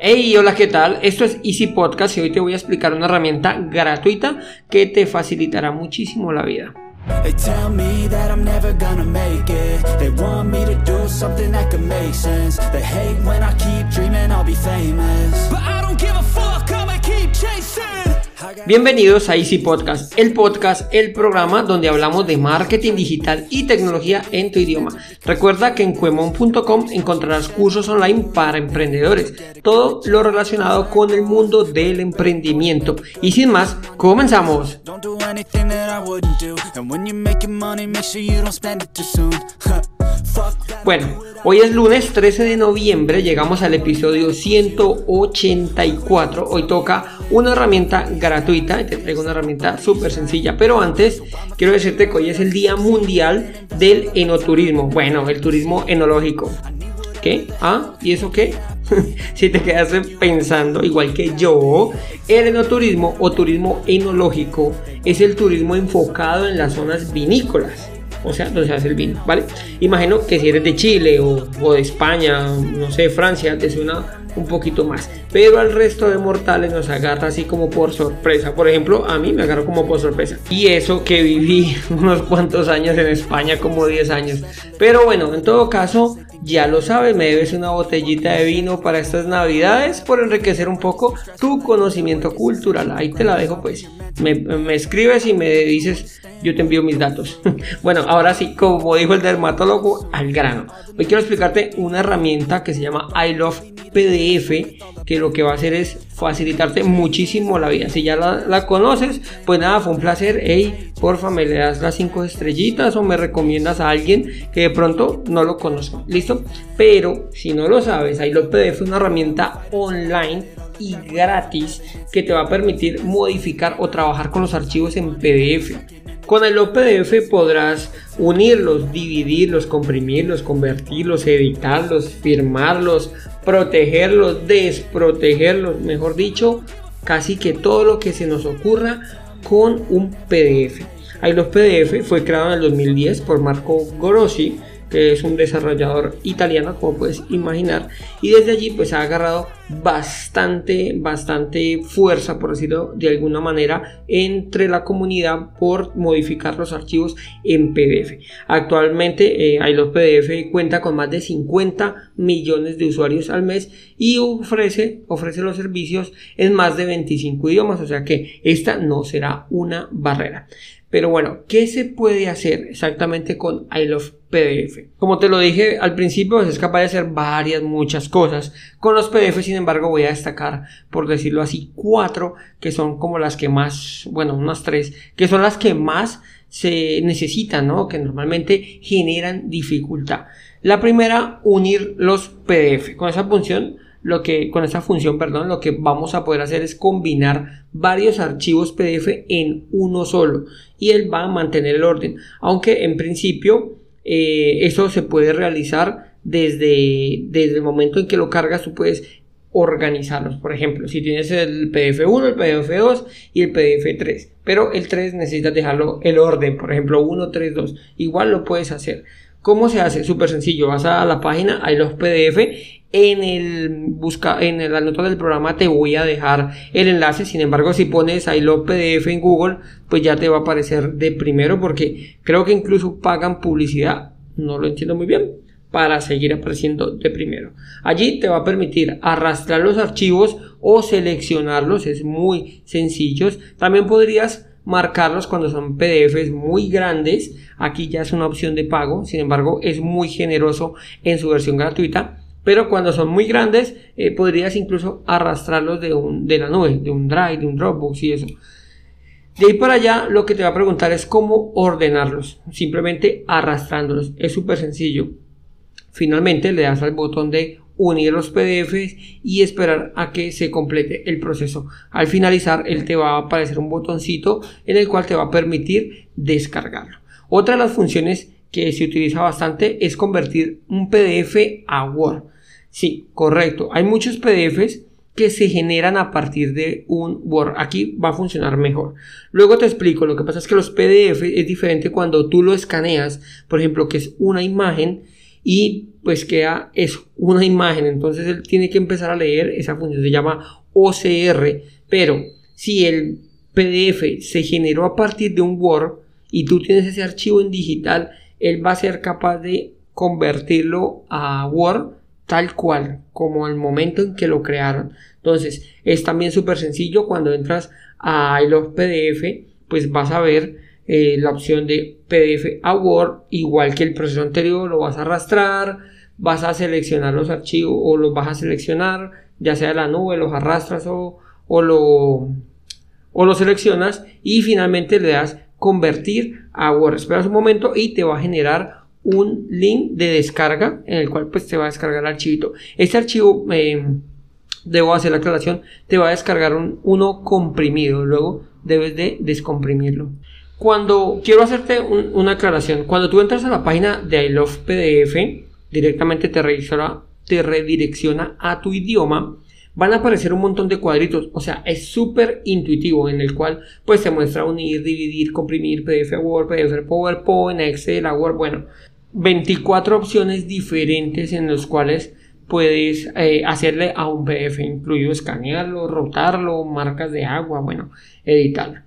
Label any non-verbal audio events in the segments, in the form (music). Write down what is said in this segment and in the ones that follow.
Hey, hola, ¿qué tal? Esto es Easy Podcast y hoy te voy a explicar una herramienta gratuita que te facilitará muchísimo la vida. They Bienvenidos a Easy Podcast, el podcast, el programa donde hablamos de marketing digital y tecnología en tu idioma. Recuerda que en cuemon.com encontrarás cursos online para emprendedores, todo lo relacionado con el mundo del emprendimiento. Y sin más, comenzamos. Bueno, hoy es lunes 13 de noviembre, llegamos al episodio 184. Hoy toca una herramienta gratuita, te traigo una herramienta súper sencilla, pero antes quiero decirte que hoy es el Día Mundial del Enoturismo, bueno, el turismo enológico. ¿Qué? ¿Ah? ¿Y eso qué? (laughs) si te quedas pensando, igual que yo, el enoturismo o turismo enológico es el turismo enfocado en las zonas vinícolas o sea, donde se hace el vino, ¿vale? Imagino que si eres de Chile o, de España, no sé, Francia, te suena un poquito más. Pero al resto de mortales nos agarra así como por sorpresa. Por ejemplo, a mí me agarró como por sorpresa. Y eso que viví (laughs) unos cuantos años en España, como 10 años. Pero bueno, en todo caso, ya lo sabes, me debes una botellita de vino para estas navidades por enriquecer un poco tu conocimiento cultural. Ahí te la dejo pues. Me, me escribes y me dices yo te envío mis datos. (laughs) bueno, ahora sí, como dijo el dermatólogo, al grano. Hoy quiero explicarte una herramienta que se llama I Love PDF, que lo que va a hacer es facilitarte muchísimo la vida. Si ya la, conoces, pues nada, fue un placer. Hey, porfa, me le das las 5 estrellitas o me recomiendas a alguien que de pronto no lo conozca. ¿Listo? Pero si no lo sabes, I Love PDF es una herramienta online y gratis que te va a permitir modificar o trabajar con los archivos en PDF. Con el OPDF podrás unirlos, dividirlos, comprimirlos, convertirlos, editarlos, firmarlos, protegerlos, desprotegerlos, mejor dicho, casi que todo lo que se nos ocurra con un PDF. Ahí los PDF fue creado en el 2010 por Marco Grossi que es un desarrollador italiano, como puedes imaginar, y desde allí pues ha agarrado bastante, bastante fuerza, por decirlo de alguna manera, entre la comunidad por modificar los archivos en PDF. Actualmente eh, PDF cuenta con más de 50 millones de usuarios al mes y ofrece, ofrece los servicios en más de 25 idiomas, o sea que esta no será una barrera. Pero bueno, ¿qué se puede hacer exactamente con I Love PDF? Como te lo dije al principio, pues es capaz de hacer varias, muchas cosas. Con los PDF, sin embargo, voy a destacar, por decirlo así, cuatro que son como las que más, bueno, unas tres, que son las que más se necesitan, ¿no? Que normalmente generan dificultad. La primera, unir los PDF. Con esa función lo que con esta función, perdón, lo que vamos a poder hacer es combinar varios archivos PDF en uno solo y él va a mantener el orden, aunque en principio eh, eso se puede realizar desde, desde el momento en que lo cargas, tú puedes organizarlos. Por ejemplo, si tienes el PDF 1, el PDF 2 y el PDF 3, pero el 3 necesitas dejarlo el orden, por ejemplo 1, 3, 2, igual lo puedes hacer. ¿Cómo se hace? Súper sencillo, vas a la página, hay los PDF en el busca, en la nota del programa te voy a dejar el enlace. Sin embargo, si pones ahí lo PDF en Google, pues ya te va a aparecer de primero porque creo que incluso pagan publicidad. No lo entiendo muy bien para seguir apareciendo de primero. Allí te va a permitir arrastrar los archivos o seleccionarlos, es muy sencillo. También podrías marcarlos cuando son PDFs muy grandes. Aquí ya es una opción de pago, sin embargo es muy generoso en su versión gratuita pero cuando son muy grandes eh, podrías incluso arrastrarlos de, un, de la nube, de un Drive, de un Dropbox y eso. De ahí para allá lo que te va a preguntar es cómo ordenarlos, simplemente arrastrándolos. Es súper sencillo. Finalmente le das al botón de unir los PDFs y esperar a que se complete el proceso. Al finalizar, él te va a aparecer un botoncito en el cual te va a permitir descargarlo. Otra de las funciones que se utiliza bastante es convertir un PDF a Word. Sí, correcto. Hay muchos PDFs que se generan a partir de un Word. Aquí va a funcionar mejor. Luego te explico. Lo que pasa es que los PDF es diferente cuando tú lo escaneas, por ejemplo, que es una imagen y pues queda eso, una imagen. Entonces él tiene que empezar a leer esa función, se llama OCR, pero si el PDF se generó a partir de un Word y tú tienes ese archivo en digital, él va a ser capaz de convertirlo a Word tal cual, como el momento en que lo crearon. Entonces, es también súper sencillo cuando entras a los PDF, pues vas a ver eh, la opción de PDF a Word, igual que el proceso anterior, lo vas a arrastrar, vas a seleccionar los archivos o los vas a seleccionar, ya sea la nube, los arrastras o, o lo o lo seleccionas y finalmente le das convertir a Word. Esperas un momento y te va a generar un link de descarga en el cual pues te va a descargar el archivito. Este archivo, eh, debo hacer la aclaración, te va a descargar un, uno comprimido, luego debes de descomprimirlo. Cuando quiero hacerte una aclaración, cuando tú entras a la página de I Love PDF, directamente te, te redirecciona a tu idioma van a aparecer un montón de cuadritos, o sea, es súper intuitivo en el cual pues se muestra unir, dividir, comprimir, PDF Word, PDF PowerPoint, Excel, Word, bueno, 24 opciones diferentes en los cuales puedes eh, hacerle a un PDF, incluido escanearlo, rotarlo, marcas de agua, bueno, editarlo.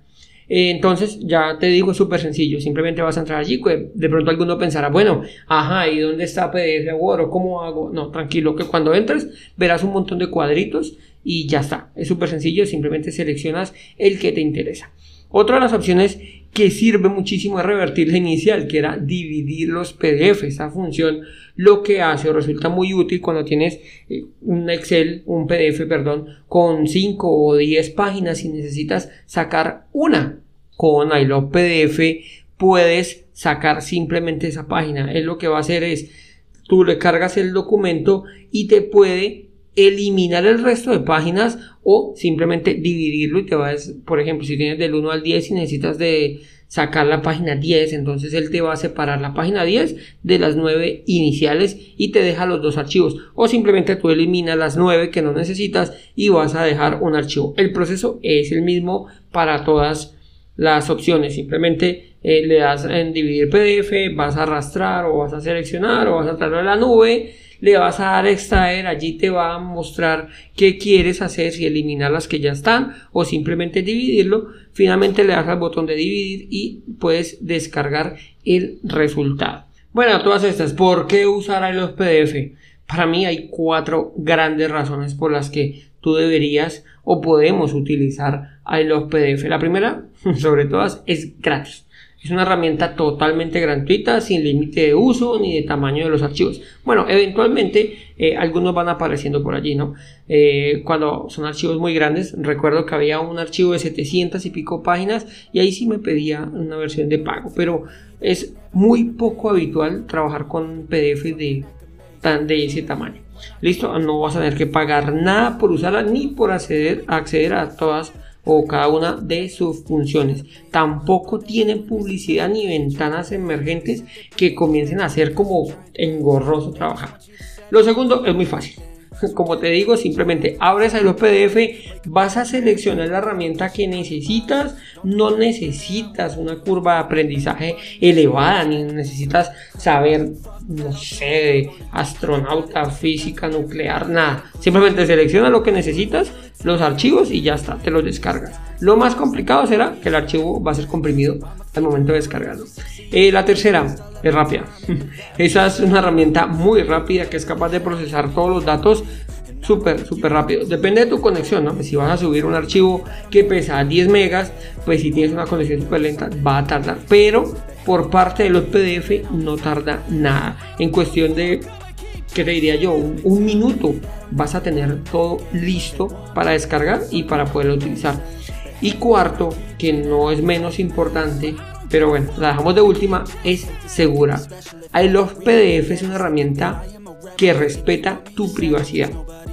Eh, entonces, ya te digo, es súper sencillo. Simplemente vas a entrar allí. De pronto alguno pensará, bueno, ajá, ¿y dónde está PDF Word? ¿O cómo hago? No, tranquilo, que cuando entres verás un montón de cuadritos y ya está. Es súper sencillo. Simplemente seleccionas el que te interesa. Otra de las opciones que sirve muchísimo es revertir la inicial, que era dividir los PDF. Esa función lo que hace o resulta muy útil cuando tienes eh, un Excel, un PDF, perdón, con 5 o 10 páginas y necesitas sacar una. Con iLove PDF puedes sacar simplemente esa página. Él lo que va a hacer es, tú le cargas el documento y te puede eliminar el resto de páginas o simplemente dividirlo y te vas, por ejemplo, si tienes del 1 al 10 y necesitas de sacar la página 10, entonces él te va a separar la página 10 de las 9 iniciales y te deja los dos archivos o simplemente tú eliminas las 9 que no necesitas y vas a dejar un archivo. El proceso es el mismo para todas las opciones, simplemente eh, le das en dividir PDF, vas a arrastrar o vas a seleccionar o vas a traerlo a la nube le vas a dar extraer, allí te va a mostrar qué quieres hacer, si eliminar las que ya están o simplemente dividirlo. Finalmente le das al botón de dividir y puedes descargar el resultado. Bueno, todas estas, ¿por qué usar los PDF? Para mí hay cuatro grandes razones por las que tú deberías o podemos utilizar los PDF. La primera, (laughs) sobre todas, es gratis. Es una herramienta totalmente gratuita, sin límite de uso ni de tamaño de los archivos. Bueno, eventualmente eh, algunos van apareciendo por allí, ¿no? Eh, cuando son archivos muy grandes, recuerdo que había un archivo de 700 y pico páginas y ahí sí me pedía una versión de pago, pero es muy poco habitual trabajar con PDF de, ese tamaño. Listo, no vas a tener que pagar nada por usarla ni por acceder, acceder a todas o cada una de sus funciones. Tampoco tiene publicidad ni ventanas emergentes que comiencen a ser como engorroso trabajar. Lo segundo es muy fácil. (laughs) Como te digo, simplemente abres ahí los PDF, vas a seleccionar la herramienta que necesitas. No necesitas una curva de aprendizaje elevada, ni necesitas saber, no sé, astronauta, física nuclear, nada. Simplemente selecciona lo que necesitas, los archivos y ya está, te los descargas. Lo más complicado será que el archivo va a ser comprimido al momento de descargarlo. Eh, la tercera es rápida. (laughs) Esa es una herramienta muy rápida que es capaz de procesar todos los datos súper, súper rápido. Depende de tu conexión, ¿no? Si vas a subir un archivo que pesa 10 megas, pues si tienes una conexión súper lenta va a tardar. Pero por parte de los PDF no tarda nada. En cuestión de ¿qué te diría yo? Un, minuto vas a tener todo listo para descargar y para poderlo utilizar. Y cuarto, que no es menos importante, pero bueno, la dejamos de última, es segura. I Love PDF es una herramienta que respeta tu privacidad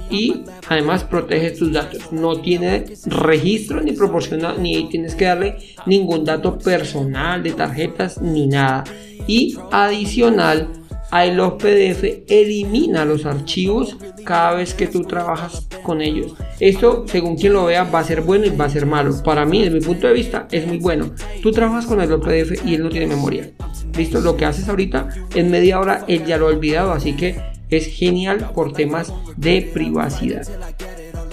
y además protege tus datos. No tiene registro ni proporciona ni tienes que darle ningún dato personal de tarjetas ni nada. Y adicional Ahí los PDF elimina los archivos cada vez que tú trabajas con ellos. Esto, según quien lo vea, va a ser bueno y va a ser malo. Para mí, desde mi punto de vista, es muy bueno. Tú trabajas con el PDF y él no tiene memoria. ¿Listo? Lo que haces ahorita en media hora él ya lo ha olvidado, así que es genial por temas de privacidad.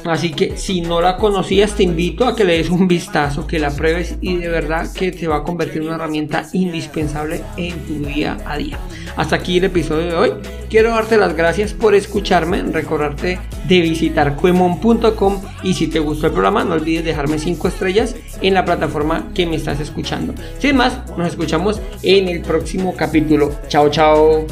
Así que si no la conocías, te invito a que le des un vistazo, que la pruebes y de verdad que te va a convertir en una herramienta indispensable en tu día a día. Hasta aquí el episodio de hoy. Quiero darte las gracias por escucharme, recordarte de visitar cuemon.com y si te gustó el programa no olvides dejarme 5 estrellas en la plataforma que me estás escuchando. Sin más, nos escuchamos en el próximo capítulo. Chao, chao.